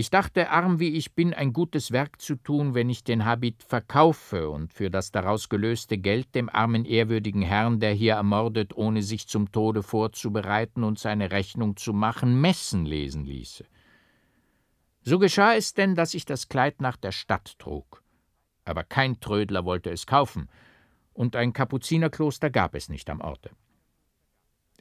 Ich dachte, arm wie ich bin, ein gutes Werk zu tun, wenn ich den Habit verkaufe und für das daraus gelöste Geld dem armen ehrwürdigen Herrn, der hier ermordet, ohne sich zum Tode vorzubereiten und seine Rechnung zu machen, Messen lesen ließe. So geschah es denn, dass ich das Kleid nach der Stadt trug. Aber kein Trödler wollte es kaufen, und ein Kapuzinerkloster gab es nicht am Orte.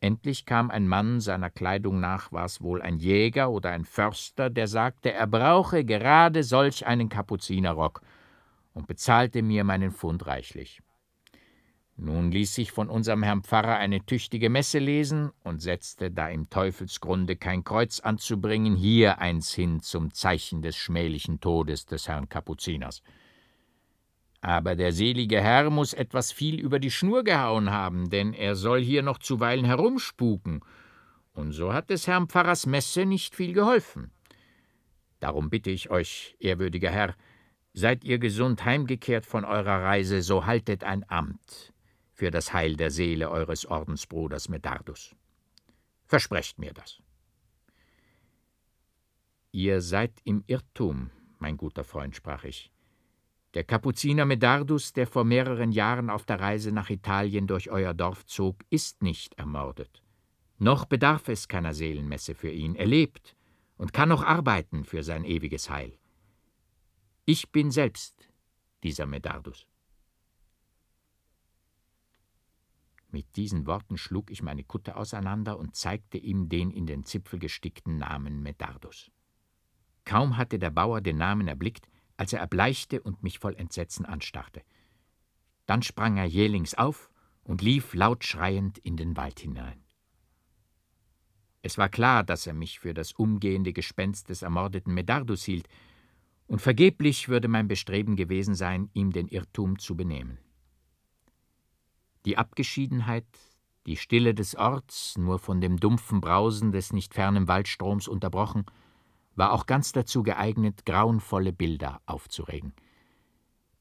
Endlich kam ein Mann, seiner Kleidung nach war es wohl ein Jäger oder ein Förster, der sagte, er brauche gerade solch einen Kapuzinerrock und bezahlte mir meinen Pfund reichlich. Nun ließ sich von unserem Herrn Pfarrer eine tüchtige Messe lesen und setzte, da im Teufelsgrunde kein Kreuz anzubringen, hier eins hin zum Zeichen des schmählichen Todes des Herrn Kapuziners. Aber der selige Herr muss etwas viel über die Schnur gehauen haben, denn er soll hier noch zuweilen herumspuken, und so hat des Herrn Pfarrers Messe nicht viel geholfen. Darum bitte ich euch, ehrwürdiger Herr, seid ihr gesund heimgekehrt von eurer Reise, so haltet ein Amt für das Heil der Seele eures Ordensbruders Medardus. Versprecht mir das. Ihr seid im Irrtum, mein guter Freund, sprach ich. Der Kapuziner Medardus, der vor mehreren Jahren auf der Reise nach Italien durch euer Dorf zog, ist nicht ermordet. Noch bedarf es keiner Seelenmesse für ihn. Er lebt und kann noch arbeiten für sein ewiges Heil. Ich bin selbst dieser Medardus. Mit diesen Worten schlug ich meine Kutte auseinander und zeigte ihm den in den Zipfel gestickten Namen Medardus. Kaum hatte der Bauer den Namen erblickt, als er erbleichte und mich voll Entsetzen anstarrte. Dann sprang er jählings auf und lief laut schreiend in den Wald hinein. Es war klar, dass er mich für das umgehende Gespenst des ermordeten Medardus hielt, und vergeblich würde mein Bestreben gewesen sein, ihm den Irrtum zu benehmen. Die Abgeschiedenheit, die Stille des Orts, nur von dem dumpfen Brausen des nicht fernen Waldstroms unterbrochen, war auch ganz dazu geeignet, grauenvolle Bilder aufzuregen.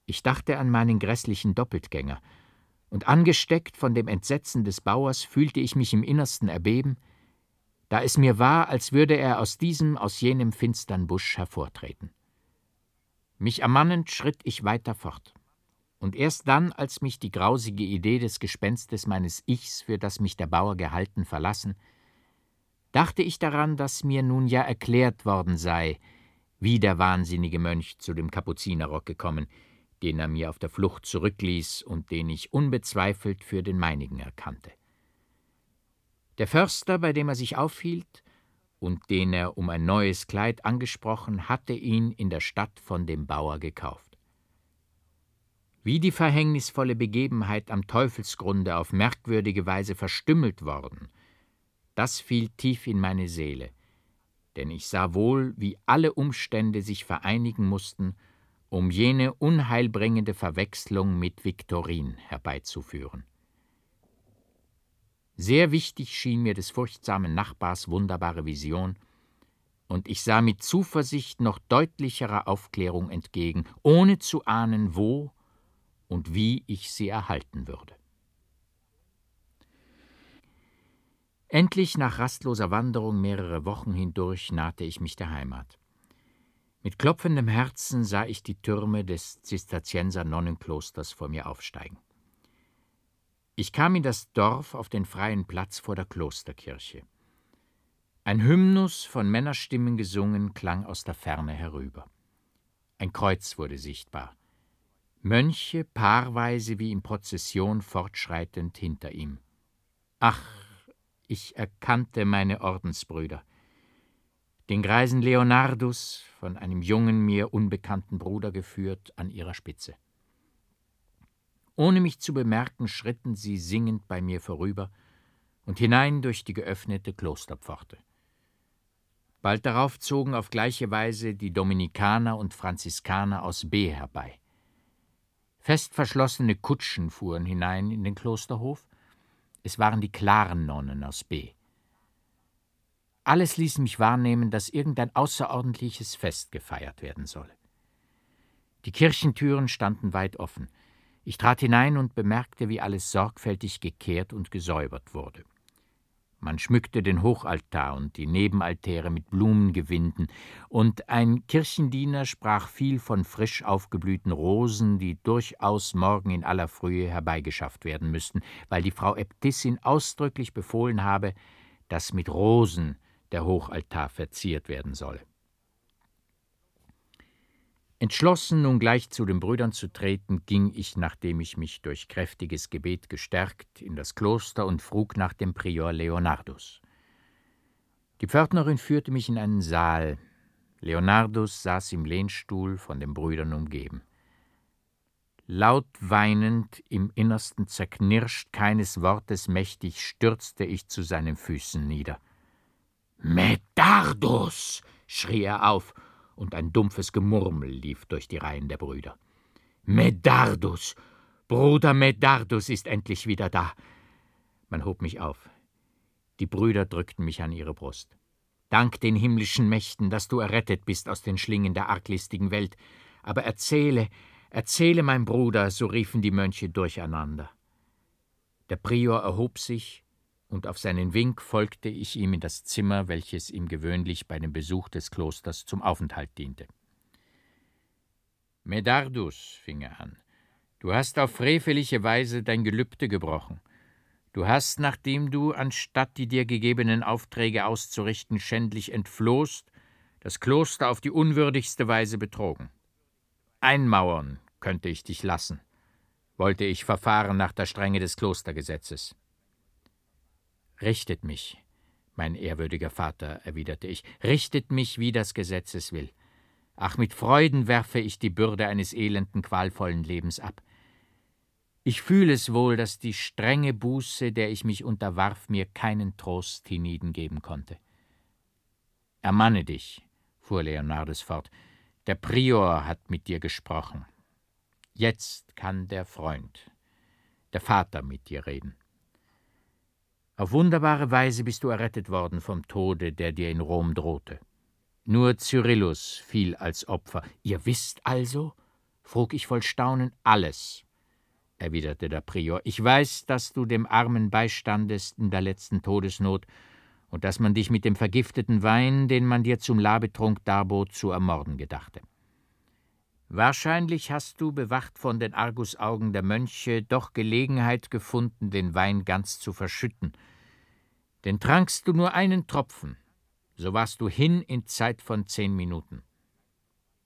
Ich dachte an meinen grässlichen Doppeltgänger, und angesteckt von dem Entsetzen des Bauers fühlte ich mich im Innersten erbeben, da es mir war, als würde er aus diesem, aus jenem finstern Busch hervortreten. Mich ermannend schritt ich weiter fort. Und erst dann, als mich die grausige Idee des Gespenstes meines Ichs, für das mich der Bauer gehalten, verlassen, dachte ich daran, dass mir nun ja erklärt worden sei, wie der wahnsinnige Mönch zu dem Kapuzinerrock gekommen, den er mir auf der Flucht zurückließ und den ich unbezweifelt für den meinigen erkannte. Der Förster, bei dem er sich aufhielt und den er um ein neues Kleid angesprochen, hatte ihn in der Stadt von dem Bauer gekauft. Wie die verhängnisvolle Begebenheit am Teufelsgrunde auf merkwürdige Weise verstümmelt worden das fiel tief in meine Seele, denn ich sah wohl, wie alle Umstände sich vereinigen mussten, um jene unheilbringende Verwechslung mit Viktorin herbeizuführen. Sehr wichtig schien mir des furchtsamen Nachbars wunderbare Vision, und ich sah mit Zuversicht noch deutlicherer Aufklärung entgegen, ohne zu ahnen, wo und wie ich sie erhalten würde. Endlich nach rastloser Wanderung mehrere Wochen hindurch nahte ich mich der Heimat. Mit klopfendem Herzen sah ich die Türme des Zisterzienser Nonnenklosters vor mir aufsteigen. Ich kam in das Dorf auf den freien Platz vor der Klosterkirche. Ein Hymnus von Männerstimmen gesungen klang aus der Ferne herüber. Ein Kreuz wurde sichtbar. Mönche paarweise wie in Prozession fortschreitend hinter ihm. Ach, ich erkannte meine Ordensbrüder. Den greisen Leonardus, von einem jungen, mir unbekannten Bruder geführt, an ihrer Spitze. Ohne mich zu bemerken, schritten sie singend bei mir vorüber und hinein durch die geöffnete Klosterpforte. Bald darauf zogen auf gleiche Weise die Dominikaner und Franziskaner aus B herbei. Fest verschlossene Kutschen fuhren hinein in den Klosterhof, es waren die klaren Nonnen aus B. Alles ließ mich wahrnehmen, dass irgendein außerordentliches Fest gefeiert werden solle. Die Kirchentüren standen weit offen. Ich trat hinein und bemerkte, wie alles sorgfältig gekehrt und gesäubert wurde. Man schmückte den Hochaltar und die Nebenaltäre mit Blumengewinden, und ein Kirchendiener sprach viel von frisch aufgeblühten Rosen, die durchaus morgen in aller Frühe herbeigeschafft werden müssten, weil die Frau Äbtissin ausdrücklich befohlen habe, dass mit Rosen der Hochaltar verziert werden solle. Entschlossen, nun gleich zu den Brüdern zu treten, ging ich, nachdem ich mich durch kräftiges Gebet gestärkt, in das Kloster und frug nach dem Prior Leonardus. Die Pförtnerin führte mich in einen Saal. Leonardus saß im Lehnstuhl, von den Brüdern umgeben. Laut weinend, im Innersten zerknirscht, keines Wortes mächtig, stürzte ich zu seinen Füßen nieder. Medardus! schrie er auf und ein dumpfes Gemurmel lief durch die Reihen der Brüder. Medardus! Bruder Medardus ist endlich wieder da! Man hob mich auf. Die Brüder drückten mich an ihre Brust. Dank den himmlischen Mächten, dass du errettet bist aus den Schlingen der arglistigen Welt. Aber erzähle, erzähle, mein Bruder, so riefen die Mönche durcheinander. Der Prior erhob sich und auf seinen Wink folgte ich ihm in das Zimmer, welches ihm gewöhnlich bei dem Besuch des Klosters zum Aufenthalt diente. Medardus, fing er an, du hast auf freveliche Weise dein Gelübde gebrochen. Du hast, nachdem du, anstatt die dir gegebenen Aufträge auszurichten, schändlich entflohst, das Kloster auf die unwürdigste Weise betrogen. Einmauern könnte ich dich lassen, wollte ich verfahren nach der Strenge des Klostergesetzes. Richtet mich, mein ehrwürdiger Vater, erwiderte ich, richtet mich, wie das Gesetz es will. Ach, mit Freuden werfe ich die Bürde eines elenden, qualvollen Lebens ab. Ich fühle es wohl, dass die strenge Buße, der ich mich unterwarf, mir keinen Trost hienieden geben konnte. Ermanne dich, fuhr Leonardus fort, der Prior hat mit dir gesprochen. Jetzt kann der Freund, der Vater mit dir reden. Auf wunderbare Weise bist du errettet worden vom Tode, der dir in Rom drohte. Nur Cyrillus fiel als Opfer. Ihr wisst also? frug ich voll Staunen. Alles, erwiderte der Prior. Ich weiß, dass du dem Armen beistandest in der letzten Todesnot und dass man dich mit dem vergifteten Wein, den man dir zum Labetrunk darbot, zu ermorden gedachte. Wahrscheinlich hast du, bewacht von den Argusaugen der Mönche, doch Gelegenheit gefunden, den Wein ganz zu verschütten. Denn trankst du nur einen Tropfen, so warst du hin in Zeit von zehn Minuten.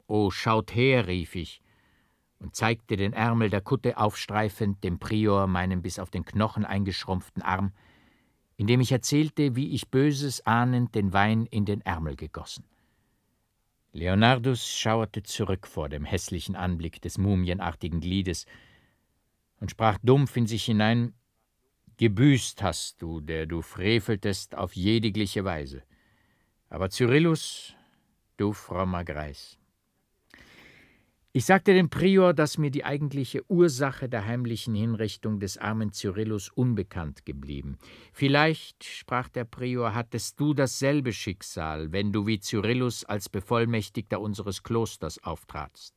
O, schaut her, rief ich und zeigte den Ärmel der Kutte aufstreifend dem Prior meinen bis auf den Knochen eingeschrumpften Arm, indem ich erzählte, wie ich Böses ahnend den Wein in den Ärmel gegossen. Leonardus schauerte zurück vor dem hässlichen Anblick des mumienartigen Gliedes und sprach dumpf in sich hinein: Gebüßt hast du, der du freveltest auf jedigliche Weise. Aber Cyrillus, du frommer Greis, ich sagte dem Prior, dass mir die eigentliche Ursache der heimlichen Hinrichtung des armen Cyrillus unbekannt geblieben. Vielleicht, sprach der Prior, hattest du dasselbe Schicksal, wenn du wie Cyrillus als Bevollmächtigter unseres Klosters auftratst.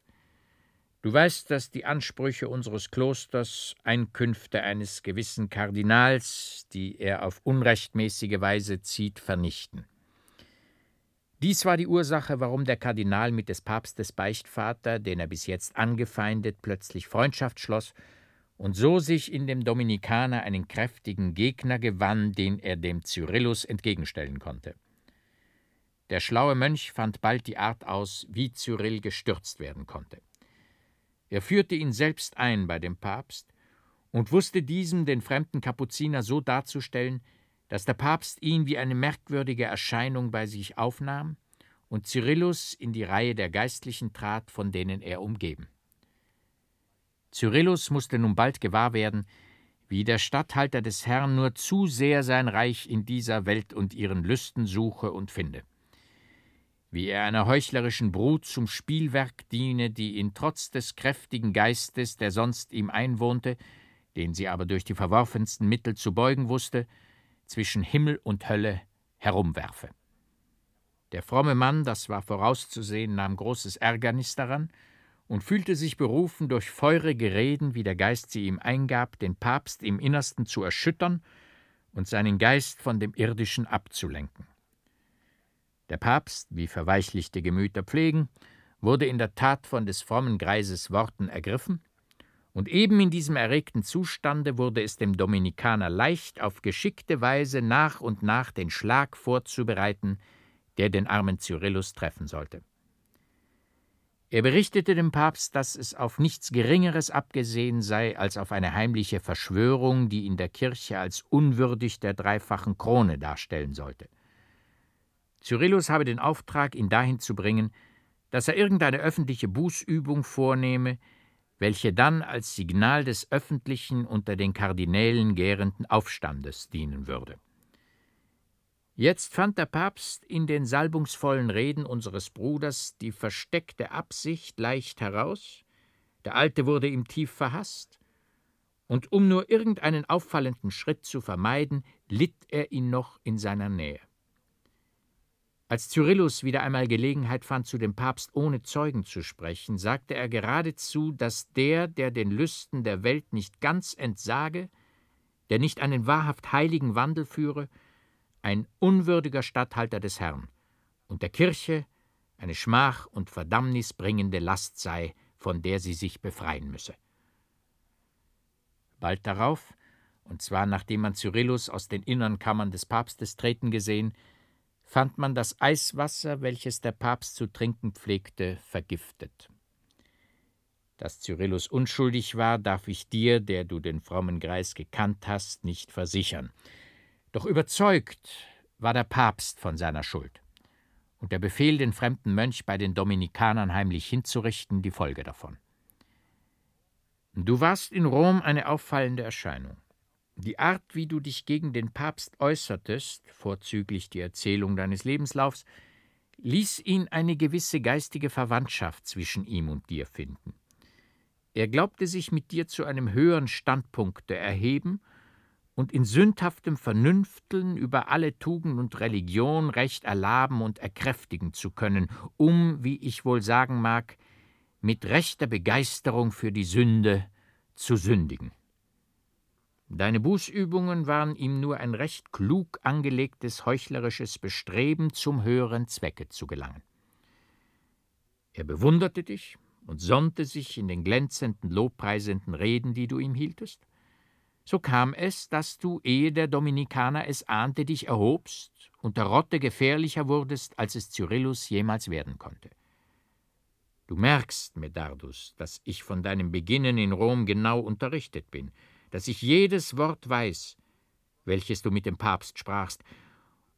Du weißt, dass die Ansprüche unseres Klosters Einkünfte eines gewissen Kardinals, die er auf unrechtmäßige Weise zieht, vernichten. Dies war die Ursache, warum der Kardinal mit des Papstes Beichtvater, den er bis jetzt angefeindet, plötzlich Freundschaft schloss und so sich in dem Dominikaner einen kräftigen Gegner gewann, den er dem Cyrillus entgegenstellen konnte. Der schlaue Mönch fand bald die Art aus, wie Cyrill gestürzt werden konnte. Er führte ihn selbst ein bei dem Papst und wusste diesem den fremden Kapuziner so darzustellen, dass der Papst ihn wie eine merkwürdige Erscheinung bei sich aufnahm und Cyrillus in die Reihe der Geistlichen trat, von denen er umgeben. Cyrillus musste nun bald gewahr werden, wie der Statthalter des Herrn nur zu sehr sein Reich in dieser Welt und ihren Lüsten suche und finde. Wie er einer heuchlerischen Brut zum Spielwerk diene, die ihn trotz des kräftigen Geistes, der sonst ihm einwohnte, den sie aber durch die verworfensten Mittel zu beugen wusste, zwischen Himmel und Hölle herumwerfe. Der fromme Mann, das war vorauszusehen, nahm großes Ärgernis daran und fühlte sich berufen, durch feurige Reden, wie der Geist sie ihm eingab, den Papst im Innersten zu erschüttern und seinen Geist von dem Irdischen abzulenken. Der Papst, wie verweichlichte Gemüter pflegen, wurde in der Tat von des frommen Greises Worten ergriffen, und eben in diesem erregten Zustande wurde es dem Dominikaner leicht, auf geschickte Weise nach und nach den Schlag vorzubereiten, der den armen Cyrillus treffen sollte. Er berichtete dem Papst, dass es auf nichts Geringeres abgesehen sei als auf eine heimliche Verschwörung, die in der Kirche als unwürdig der dreifachen Krone darstellen sollte. Cyrillus habe den Auftrag, ihn dahin zu bringen, dass er irgendeine öffentliche Bußübung vornehme, welche dann als Signal des öffentlichen unter den Kardinälen gärenden Aufstandes dienen würde. Jetzt fand der Papst in den salbungsvollen Reden unseres Bruders die versteckte Absicht leicht heraus, der Alte wurde ihm tief verhasst, und um nur irgendeinen auffallenden Schritt zu vermeiden, litt er ihn noch in seiner Nähe. Als Cyrillus wieder einmal Gelegenheit fand, zu dem Papst ohne Zeugen zu sprechen, sagte er geradezu, dass der, der den Lüsten der Welt nicht ganz entsage, der nicht einen wahrhaft heiligen Wandel führe, ein unwürdiger Statthalter des Herrn und der Kirche eine Schmach und Verdammnis bringende Last sei, von der sie sich befreien müsse. Bald darauf, und zwar nachdem man Cyrillus aus den innern Kammern des Papstes treten gesehen, fand man das Eiswasser, welches der Papst zu trinken pflegte, vergiftet. Dass Cyrillus unschuldig war, darf ich dir, der du den frommen Greis gekannt hast, nicht versichern. Doch überzeugt war der Papst von seiner Schuld und der Befehl, den fremden Mönch bei den Dominikanern heimlich hinzurichten, die Folge davon. Du warst in Rom eine auffallende Erscheinung. Die Art, wie du dich gegen den Papst äußertest, vorzüglich die Erzählung deines Lebenslaufs, ließ ihn eine gewisse geistige Verwandtschaft zwischen ihm und dir finden. Er glaubte sich mit dir zu einem höheren Standpunkte erheben und in sündhaftem Vernünfteln über alle Tugend und Religion recht erlaben und erkräftigen zu können, um, wie ich wohl sagen mag, mit rechter Begeisterung für die Sünde zu sündigen. Deine Bußübungen waren ihm nur ein recht klug angelegtes heuchlerisches Bestreben, zum höheren Zwecke zu gelangen. Er bewunderte dich und sonnte sich in den glänzenden, lobpreisenden Reden, die du ihm hieltest, so kam es, dass du, ehe der Dominikaner es ahnte, dich erhobst und der Rotte gefährlicher wurdest, als es Cyrillus jemals werden konnte. Du merkst, Medardus, dass ich von deinem Beginnen in Rom genau unterrichtet bin, dass ich jedes Wort weiß, welches du mit dem Papst sprachst,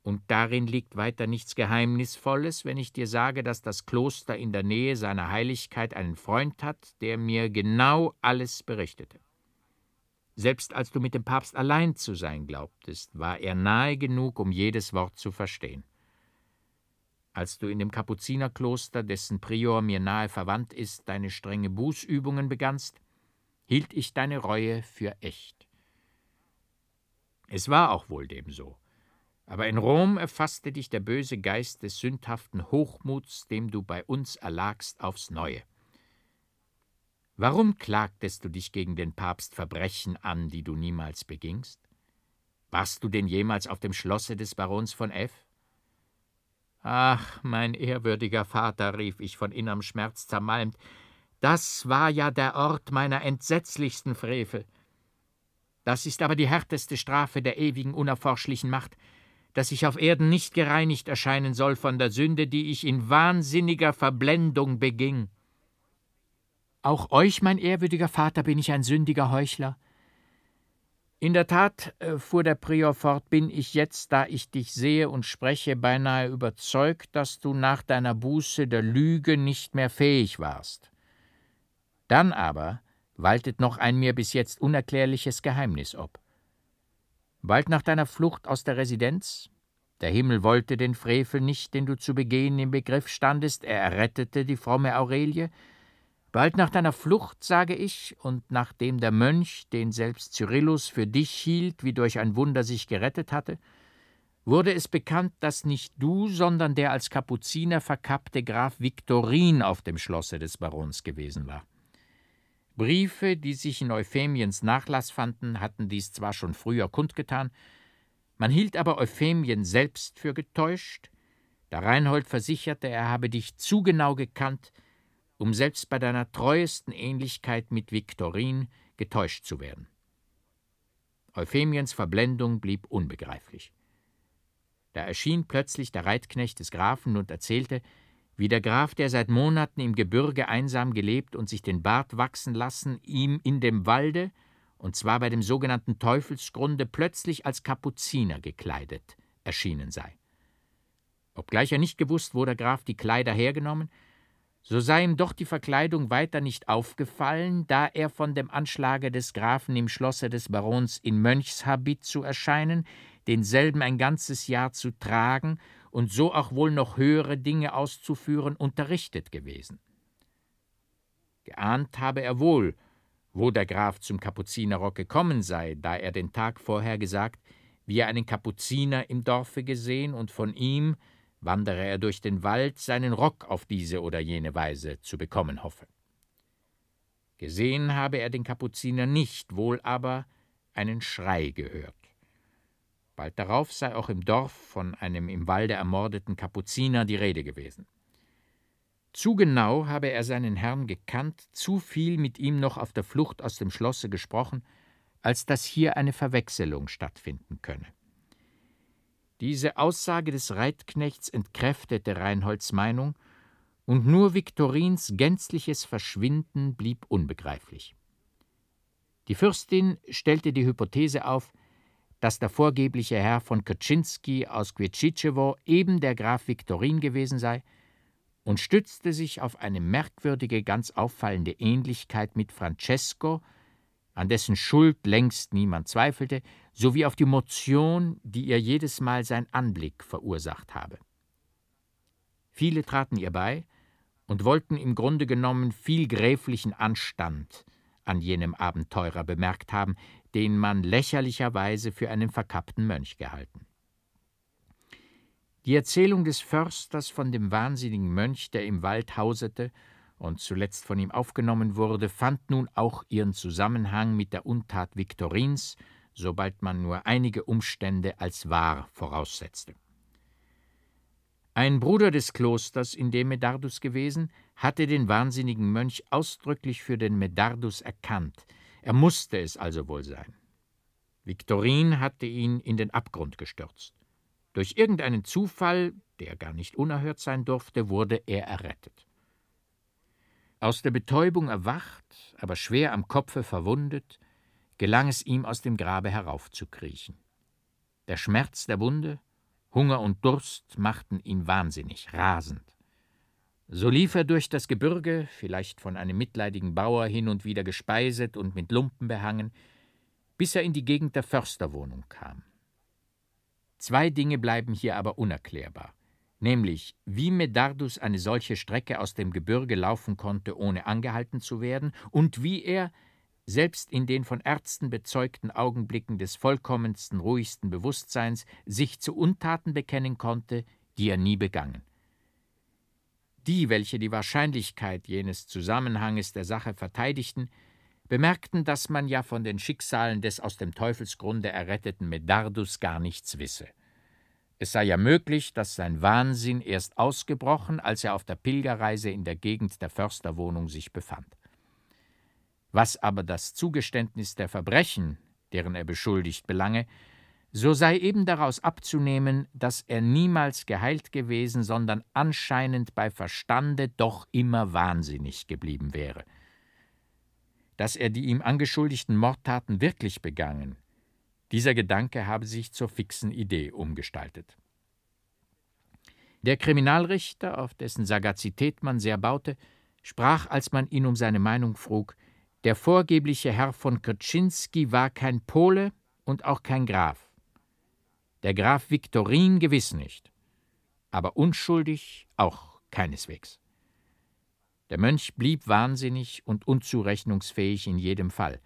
und darin liegt weiter nichts Geheimnisvolles, wenn ich dir sage, dass das Kloster in der Nähe seiner Heiligkeit einen Freund hat, der mir genau alles berichtete. Selbst als du mit dem Papst allein zu sein glaubtest, war er nahe genug, um jedes Wort zu verstehen. Als du in dem Kapuzinerkloster, dessen Prior mir nahe verwandt ist, deine strenge Bußübungen begannst, hielt ich deine Reue für echt. Es war auch wohl dem so. Aber in Rom erfasste dich der böse Geist des sündhaften Hochmuts, dem du bei uns erlagst, aufs Neue. Warum klagtest du dich gegen den Papst Verbrechen an, die du niemals begingst? Warst du denn jemals auf dem Schlosse des Barons von F? Ach, mein ehrwürdiger Vater, rief ich von innerem Schmerz zermalmt, das war ja der Ort meiner entsetzlichsten Frevel. Das ist aber die härteste Strafe der ewigen unerforschlichen Macht, dass ich auf Erden nicht gereinigt erscheinen soll von der Sünde, die ich in wahnsinniger Verblendung beging. Auch euch, mein ehrwürdiger Vater, bin ich ein sündiger Heuchler. In der Tat, äh, fuhr der Prior fort, bin ich jetzt, da ich dich sehe und spreche, beinahe überzeugt, dass du nach deiner Buße der Lüge nicht mehr fähig warst. Dann aber waltet noch ein mir bis jetzt unerklärliches Geheimnis ob. Bald nach deiner Flucht aus der Residenz, der Himmel wollte den Frevel nicht, den du zu begehen im Begriff standest, er errettete die fromme Aurelie, Bald nach deiner Flucht, sage ich, und nachdem der Mönch, den selbst Cyrillus für dich hielt, wie durch ein Wunder sich gerettet hatte, wurde es bekannt, dass nicht du, sondern der als Kapuziner verkappte Graf Viktorin auf dem Schlosse des Barons gewesen war. Briefe, die sich in Euphemiens Nachlass fanden, hatten dies zwar schon früher kundgetan, Man hielt aber Euphemien selbst für getäuscht, da Reinhold versicherte, er habe dich zu genau gekannt, um selbst bei deiner treuesten Ähnlichkeit mit Viktorin getäuscht zu werden. Euphemiens Verblendung blieb unbegreiflich. Da erschien plötzlich der Reitknecht des Grafen und erzählte, wie der Graf, der seit Monaten im Gebirge einsam gelebt und sich den Bart wachsen lassen, ihm in dem Walde, und zwar bei dem sogenannten Teufelsgrunde, plötzlich als Kapuziner gekleidet erschienen sei. Obgleich er nicht gewusst, wo der Graf die Kleider hergenommen, so sei ihm doch die Verkleidung weiter nicht aufgefallen, da er von dem Anschlage des Grafen im Schlosse des Barons in Mönchshabit zu erscheinen, denselben ein ganzes Jahr zu tragen und so auch wohl noch höhere Dinge auszuführen unterrichtet gewesen. Geahnt habe er wohl, wo der Graf zum Kapuzinerrock gekommen sei, da er den Tag vorher gesagt, wie er einen Kapuziner im Dorfe gesehen und von ihm, wandere er durch den Wald, seinen Rock auf diese oder jene Weise zu bekommen hoffe. Gesehen habe er den Kapuziner nicht, wohl aber einen Schrei gehört. Bald darauf sei auch im Dorf von einem im Walde ermordeten Kapuziner die Rede gewesen. Zu genau habe er seinen Herrn gekannt, zu viel mit ihm noch auf der Flucht aus dem Schlosse gesprochen, als dass hier eine Verwechselung stattfinden könne. Diese Aussage des Reitknechts entkräftete Reinholds Meinung, und nur Viktorins gänzliches Verschwinden blieb unbegreiflich. Die Fürstin stellte die Hypothese auf, dass der vorgebliche Herr von Kaczynski aus Kwietschitschewo eben der Graf Viktorin gewesen sei und stützte sich auf eine merkwürdige, ganz auffallende Ähnlichkeit mit Francesco, an dessen Schuld längst niemand zweifelte, sowie auf die Motion, die ihr jedes Mal sein Anblick verursacht habe. Viele traten ihr bei und wollten im Grunde genommen viel gräflichen Anstand an jenem Abenteurer bemerkt haben, den man lächerlicherweise für einen verkappten Mönch gehalten. Die Erzählung des Försters von dem wahnsinnigen Mönch, der im Wald hausete und zuletzt von ihm aufgenommen wurde, fand nun auch ihren Zusammenhang mit der Untat Viktorins, sobald man nur einige Umstände als wahr voraussetzte. Ein Bruder des Klosters, in dem Medardus gewesen, hatte den wahnsinnigen Mönch ausdrücklich für den Medardus erkannt. Er musste es also wohl sein. Viktorin hatte ihn in den Abgrund gestürzt. Durch irgendeinen Zufall, der gar nicht unerhört sein durfte, wurde er errettet. Aus der Betäubung erwacht, aber schwer am Kopfe verwundet, gelang es ihm, aus dem Grabe heraufzukriechen. Der Schmerz der Wunde, Hunger und Durst machten ihn wahnsinnig, rasend. So lief er durch das Gebirge, vielleicht von einem mitleidigen Bauer hin und wieder gespeiset und mit Lumpen behangen, bis er in die Gegend der Försterwohnung kam. Zwei Dinge bleiben hier aber unerklärbar, nämlich wie Medardus eine solche Strecke aus dem Gebirge laufen konnte, ohne angehalten zu werden, und wie er, selbst in den von Ärzten bezeugten Augenblicken des vollkommensten, ruhigsten Bewusstseins, sich zu Untaten bekennen konnte, die er nie begangen. Die, welche die Wahrscheinlichkeit jenes Zusammenhanges der Sache verteidigten, bemerkten, dass man ja von den Schicksalen des aus dem Teufelsgrunde erretteten Medardus gar nichts wisse. Es sei ja möglich, dass sein Wahnsinn erst ausgebrochen, als er auf der Pilgerreise in der Gegend der Försterwohnung sich befand. Was aber das Zugeständnis der Verbrechen, deren er beschuldigt, belange, so sei eben daraus abzunehmen, dass er niemals geheilt gewesen, sondern anscheinend bei Verstande doch immer wahnsinnig geblieben wäre. Dass er die ihm angeschuldigten Mordtaten wirklich begangen, dieser Gedanke habe sich zur fixen Idee umgestaltet. Der Kriminalrichter, auf dessen Sagazität man sehr baute, sprach, als man ihn um seine Meinung frug, der vorgebliche Herr von Krczynski war kein Pole und auch kein Graf. Der Graf Viktorin gewiss nicht, aber unschuldig auch keineswegs. Der Mönch blieb wahnsinnig und unzurechnungsfähig in jedem Fall.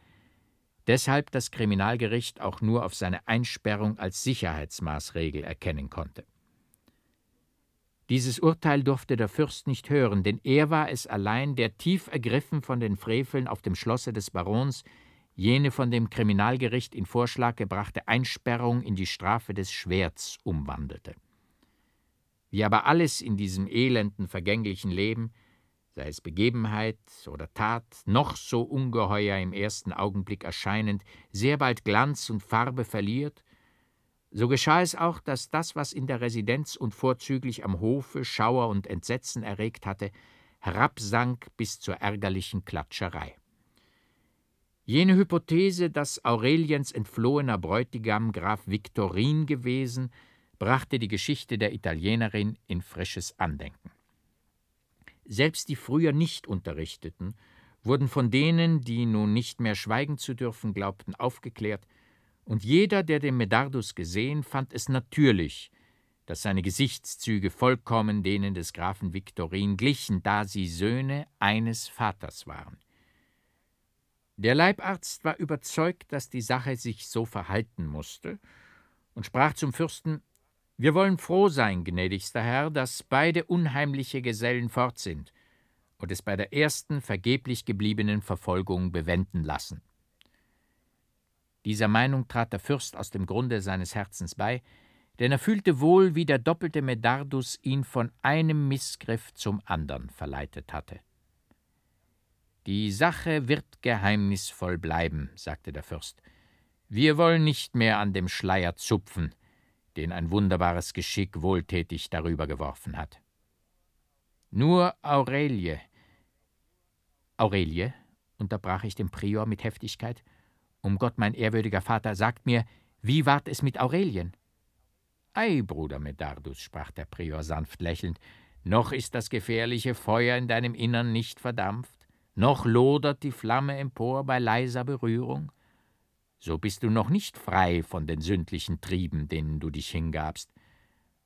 Deshalb das Kriminalgericht auch nur auf seine Einsperrung als Sicherheitsmaßregel erkennen konnte. Dieses Urteil durfte der Fürst nicht hören, denn er war es allein, der tief ergriffen von den Freveln auf dem Schlosse des Barons jene von dem Kriminalgericht in Vorschlag gebrachte Einsperrung in die Strafe des Schwerts umwandelte. Wie aber alles in diesem elenden, vergänglichen Leben, sei es Begebenheit oder Tat, noch so ungeheuer im ersten Augenblick erscheinend, sehr bald Glanz und Farbe verliert, so geschah es auch, dass das, was in der Residenz und vorzüglich am Hofe Schauer und Entsetzen erregt hatte, herabsank bis zur ärgerlichen Klatscherei. Jene Hypothese, dass Aureliens entflohener Bräutigam Graf Viktorin gewesen, brachte die Geschichte der Italienerin in frisches Andenken. Selbst die früher nicht Unterrichteten wurden von denen, die nun nicht mehr schweigen zu dürfen glaubten, aufgeklärt, und jeder, der den Medardus gesehen, fand es natürlich, dass seine Gesichtszüge vollkommen denen des Grafen Viktorin glichen, da sie Söhne eines Vaters waren. Der Leibarzt war überzeugt, dass die Sache sich so verhalten musste, und sprach zum Fürsten Wir wollen froh sein, gnädigster Herr, dass beide unheimliche Gesellen fort sind und es bei der ersten vergeblich gebliebenen Verfolgung bewenden lassen. Dieser Meinung trat der Fürst aus dem Grunde seines Herzens bei, denn er fühlte wohl, wie der doppelte Medardus ihn von einem Missgriff zum andern verleitet hatte. Die Sache wird geheimnisvoll bleiben, sagte der Fürst. Wir wollen nicht mehr an dem Schleier zupfen, den ein wunderbares Geschick wohltätig darüber geworfen hat. Nur Aurelie. Aurelie, unterbrach ich den Prior mit Heftigkeit, um Gott, mein ehrwürdiger Vater, sagt mir, wie ward es mit Aurelien? Ei, Bruder Medardus, sprach der Prior sanft lächelnd, noch ist das gefährliche Feuer in deinem Innern nicht verdampft, noch lodert die Flamme empor bei leiser Berührung. So bist du noch nicht frei von den sündlichen Trieben, denen du dich hingabst.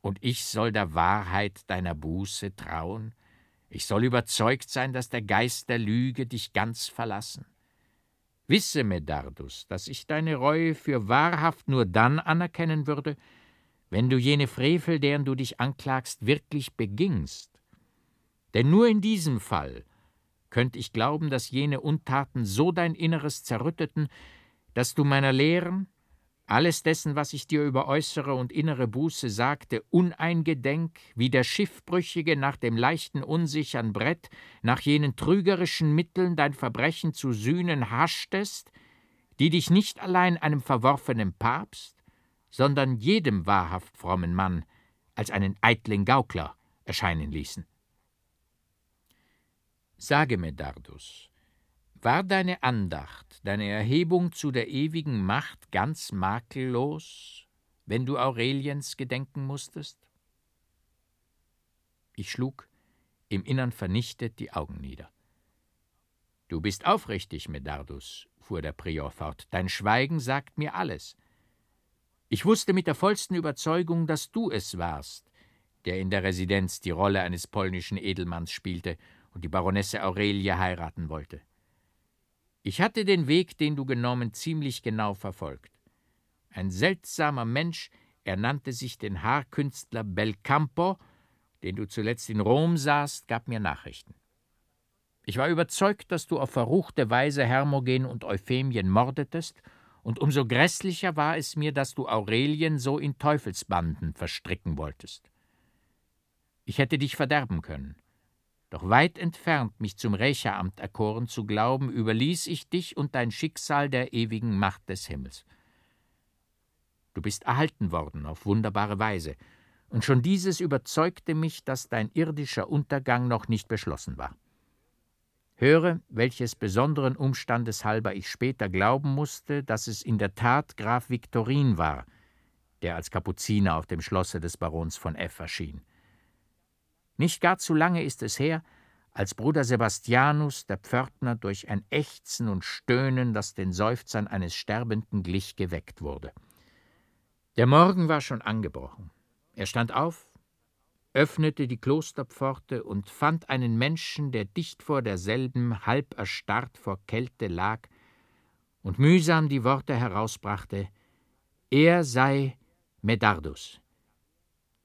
Und ich soll der Wahrheit deiner Buße trauen? Ich soll überzeugt sein, dass der Geist der Lüge dich ganz verlassen? Wisse, Medardus, dass ich deine Reue für wahrhaft nur dann anerkennen würde, wenn du jene Frevel, deren du dich anklagst, wirklich begingst. Denn nur in diesem Fall könnte ich glauben, dass jene Untaten so dein Inneres zerrütteten, dass du meiner Lehren, alles dessen, was ich dir über äußere und innere Buße sagte, uneingedenk, wie der Schiffbrüchige nach dem leichten, unsichern Brett, nach jenen trügerischen Mitteln dein Verbrechen zu sühnen haschtest, die dich nicht allein einem verworfenen Papst, sondern jedem wahrhaft frommen Mann als einen eitlen Gaukler erscheinen ließen. Sage mir, Dardus, war deine Andacht, deine Erhebung zu der ewigen Macht ganz makellos, wenn du Aureliens gedenken musstest? Ich schlug, im Innern vernichtet, die Augen nieder. Du bist aufrichtig, Medardus, fuhr der Prior fort. Dein Schweigen sagt mir alles. Ich wusste mit der vollsten Überzeugung, dass du es warst, der in der Residenz die Rolle eines polnischen Edelmanns spielte und die Baronesse Aurelie heiraten wollte. Ich hatte den Weg, den du genommen, ziemlich genau verfolgt. Ein seltsamer Mensch, er nannte sich den Haarkünstler Belcampo, den du zuletzt in Rom sahst, gab mir Nachrichten. Ich war überzeugt, dass du auf verruchte Weise Hermogen und Euphemien mordetest, und umso grässlicher war es mir, dass du Aurelien so in Teufelsbanden verstricken wolltest. Ich hätte dich verderben können. Doch weit entfernt, mich zum Rächeramt erkoren zu glauben, überließ ich dich und dein Schicksal der ewigen Macht des Himmels. Du bist erhalten worden auf wunderbare Weise, und schon dieses überzeugte mich, dass dein irdischer Untergang noch nicht beschlossen war. Höre, welches besonderen Umstandes halber ich später glauben musste, dass es in der Tat Graf Viktorin war, der als Kapuziner auf dem Schlosse des Barons von F erschien. Nicht gar zu lange ist es her, als Bruder Sebastianus, der Pförtner, durch ein Ächzen und Stöhnen, das den Seufzern eines Sterbenden glich, geweckt wurde. Der Morgen war schon angebrochen. Er stand auf, öffnete die Klosterpforte und fand einen Menschen, der dicht vor derselben, halb erstarrt vor Kälte lag und mühsam die Worte herausbrachte: Er sei Medardus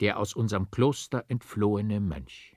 der aus unserem Kloster entflohene Mönch.